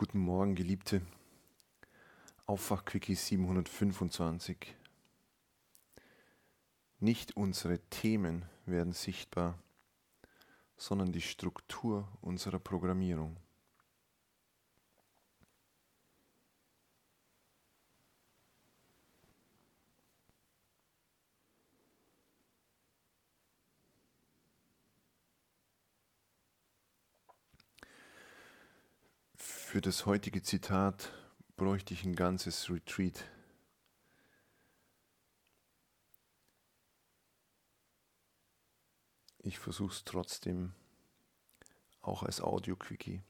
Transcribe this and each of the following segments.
Guten Morgen, Geliebte. Aufwachquickie 725. Nicht unsere Themen werden sichtbar, sondern die Struktur unserer Programmierung. Für das heutige Zitat bräuchte ich ein ganzes Retreat. Ich versuche es trotzdem auch als Audio-Quickie.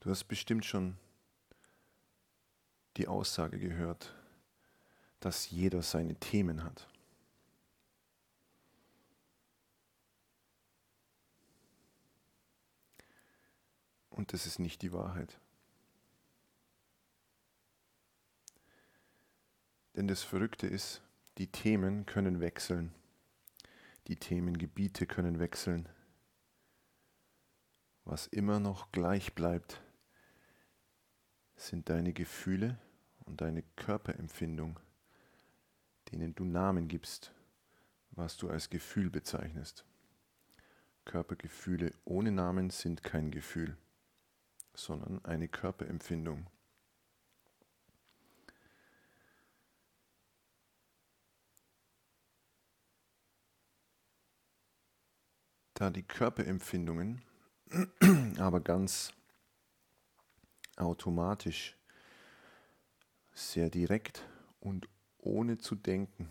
Du hast bestimmt schon die Aussage gehört, dass jeder seine Themen hat. Und das ist nicht die Wahrheit. Denn das Verrückte ist, die Themen können wechseln. Die Themengebiete können wechseln. Was immer noch gleich bleibt, sind deine Gefühle und deine Körperempfindung, denen du Namen gibst, was du als Gefühl bezeichnest. Körpergefühle ohne Namen sind kein Gefühl sondern eine Körperempfindung. Da die Körperempfindungen aber ganz automatisch, sehr direkt und ohne zu denken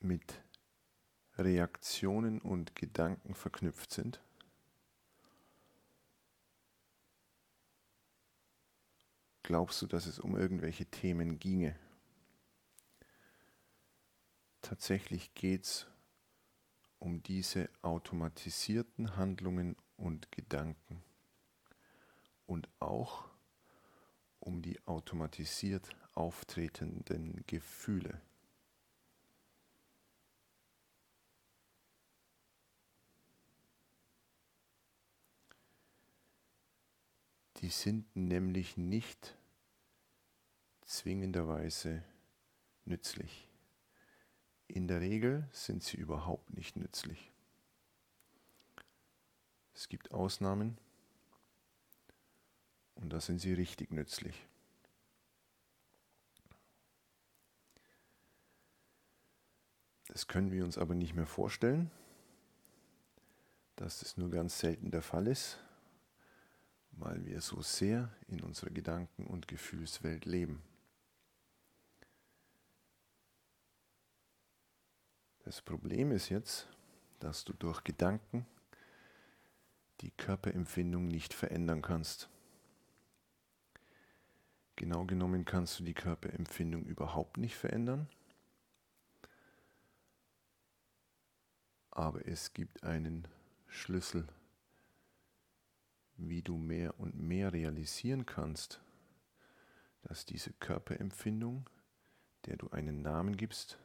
mit Reaktionen und Gedanken verknüpft sind, glaubst du, dass es um irgendwelche Themen ginge? Tatsächlich geht es um diese automatisierten Handlungen und Gedanken und auch um die automatisiert auftretenden Gefühle. Die sind nämlich nicht zwingenderweise nützlich. In der Regel sind sie überhaupt nicht nützlich. Es gibt Ausnahmen und da sind sie richtig nützlich. Das können wir uns aber nicht mehr vorstellen, dass das nur ganz selten der Fall ist, weil wir so sehr in unserer Gedanken- und Gefühlswelt leben. Das Problem ist jetzt, dass du durch Gedanken die Körperempfindung nicht verändern kannst. Genau genommen kannst du die Körperempfindung überhaupt nicht verändern. Aber es gibt einen Schlüssel, wie du mehr und mehr realisieren kannst, dass diese Körperempfindung, der du einen Namen gibst,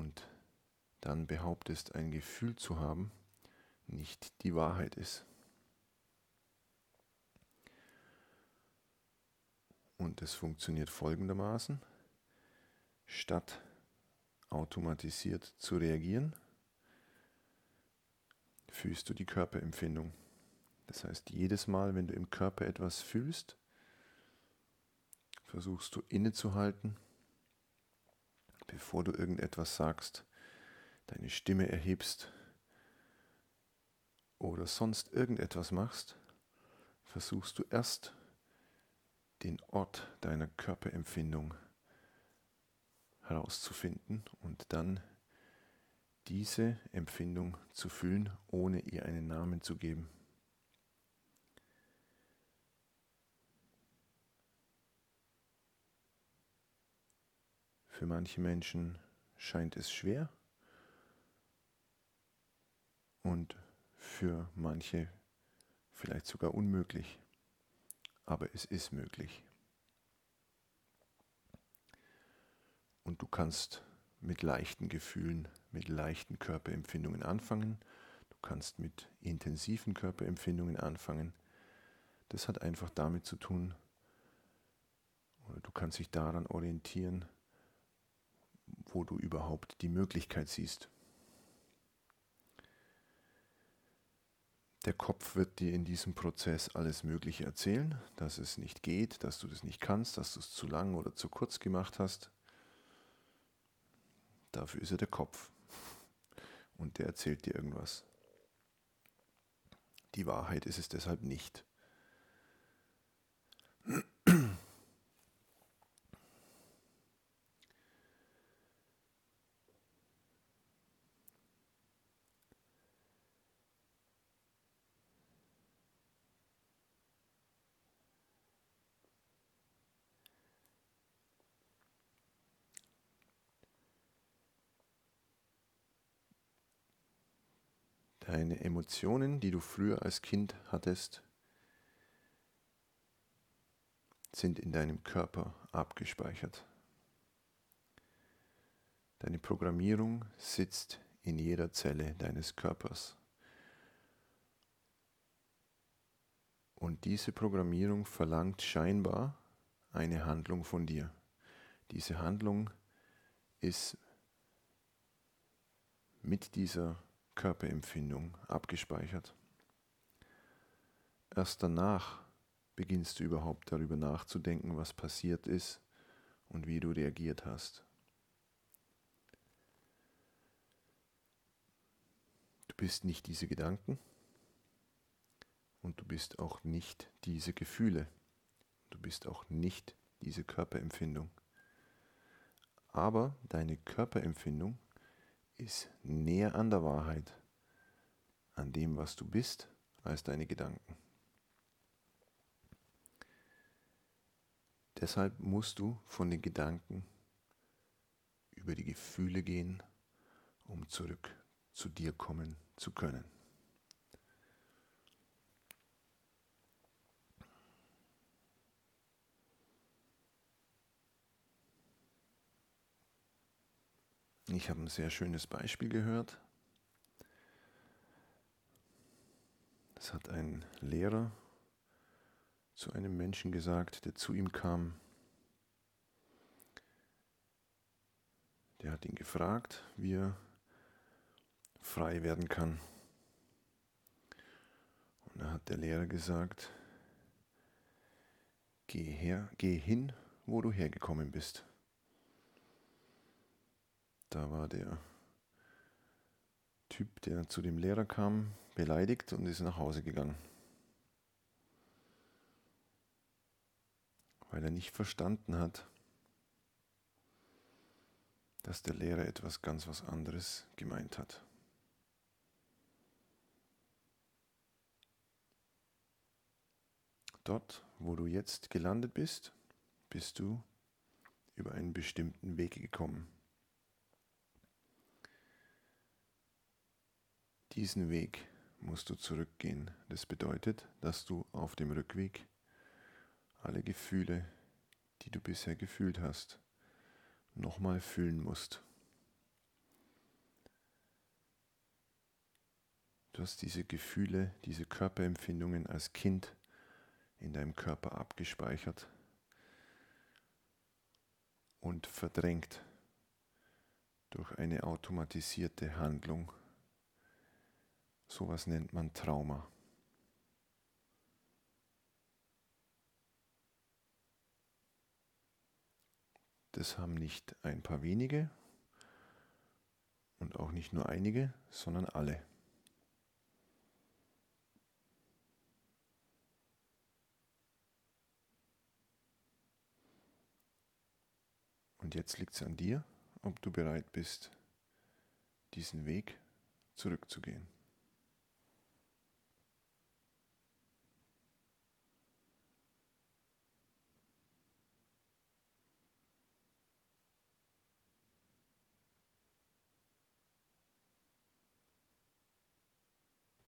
und dann behauptest, ein Gefühl zu haben, nicht die Wahrheit ist. Und es funktioniert folgendermaßen. Statt automatisiert zu reagieren, fühlst du die Körperempfindung. Das heißt, jedes Mal, wenn du im Körper etwas fühlst, versuchst du innezuhalten bevor du irgendetwas sagst, deine Stimme erhebst oder sonst irgendetwas machst, versuchst du erst den Ort deiner Körperempfindung herauszufinden und dann diese Empfindung zu fühlen, ohne ihr einen Namen zu geben. Für manche Menschen scheint es schwer und für manche vielleicht sogar unmöglich. Aber es ist möglich. Und du kannst mit leichten Gefühlen, mit leichten Körperempfindungen anfangen. Du kannst mit intensiven Körperempfindungen anfangen. Das hat einfach damit zu tun, oder du kannst dich daran orientieren, wo du überhaupt die Möglichkeit siehst. Der Kopf wird dir in diesem Prozess alles Mögliche erzählen, dass es nicht geht, dass du das nicht kannst, dass du es zu lang oder zu kurz gemacht hast. Dafür ist er der Kopf. Und der erzählt dir irgendwas. Die Wahrheit ist es deshalb nicht. Deine Emotionen, die du früher als Kind hattest, sind in deinem Körper abgespeichert. Deine Programmierung sitzt in jeder Zelle deines Körpers. Und diese Programmierung verlangt scheinbar eine Handlung von dir. Diese Handlung ist mit dieser Körperempfindung abgespeichert. Erst danach beginnst du überhaupt darüber nachzudenken, was passiert ist und wie du reagiert hast. Du bist nicht diese Gedanken und du bist auch nicht diese Gefühle. Du bist auch nicht diese Körperempfindung. Aber deine Körperempfindung ist näher an der Wahrheit, an dem, was du bist, als deine Gedanken. Deshalb musst du von den Gedanken über die Gefühle gehen, um zurück zu dir kommen zu können. Ich habe ein sehr schönes Beispiel gehört. Es hat ein Lehrer zu einem Menschen gesagt, der zu ihm kam. Der hat ihn gefragt, wie er frei werden kann. Und da hat der Lehrer gesagt, geh her, geh hin, wo du hergekommen bist. Da war der Typ, der zu dem Lehrer kam, beleidigt und ist nach Hause gegangen. Weil er nicht verstanden hat, dass der Lehrer etwas ganz was anderes gemeint hat. Dort, wo du jetzt gelandet bist, bist du über einen bestimmten Weg gekommen. Diesen Weg musst du zurückgehen. Das bedeutet, dass du auf dem Rückweg alle Gefühle, die du bisher gefühlt hast, nochmal fühlen musst. Du hast diese Gefühle, diese Körperempfindungen als Kind in deinem Körper abgespeichert und verdrängt durch eine automatisierte Handlung Sowas nennt man Trauma. Das haben nicht ein paar wenige und auch nicht nur einige, sondern alle. Und jetzt liegt es an dir, ob du bereit bist, diesen Weg zurückzugehen.